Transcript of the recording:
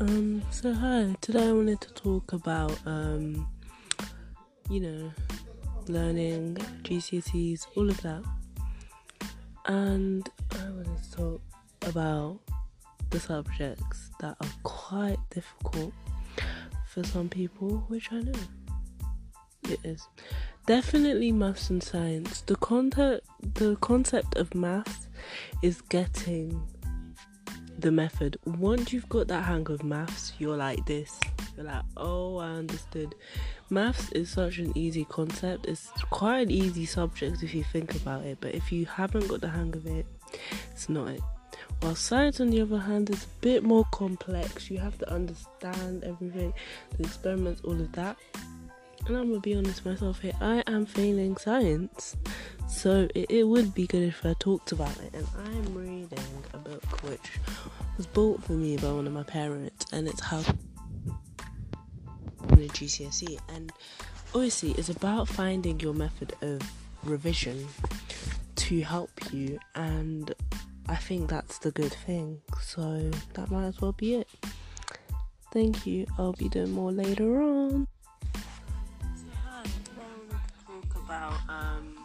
Um, so hi. Today I wanted to talk about um, you know, learning, GCSEs, all of that. And I wanted to talk about the subjects that are quite difficult for some people, which I know it is. Definitely maths and science. The concept the concept of maths is getting the method. Once you've got that hang of maths, you're like this. You're like, oh, I understood. Maths is such an easy concept. It's quite an easy subject if you think about it. But if you haven't got the hang of it, it's not it. While science, on the other hand, is a bit more complex. You have to understand everything, the experiments, all of that. And I'm gonna be honest with myself here. I am failing science, so it, it would be good if I talked about it. And I'm reading a book which was bought for me by one of my parents, and it's how a GCSE. And obviously, it's about finding your method of revision to help you, and I think that's the good thing. So that might as well be it. Thank you. I'll be doing more later on. So, hi, I want to talk about um,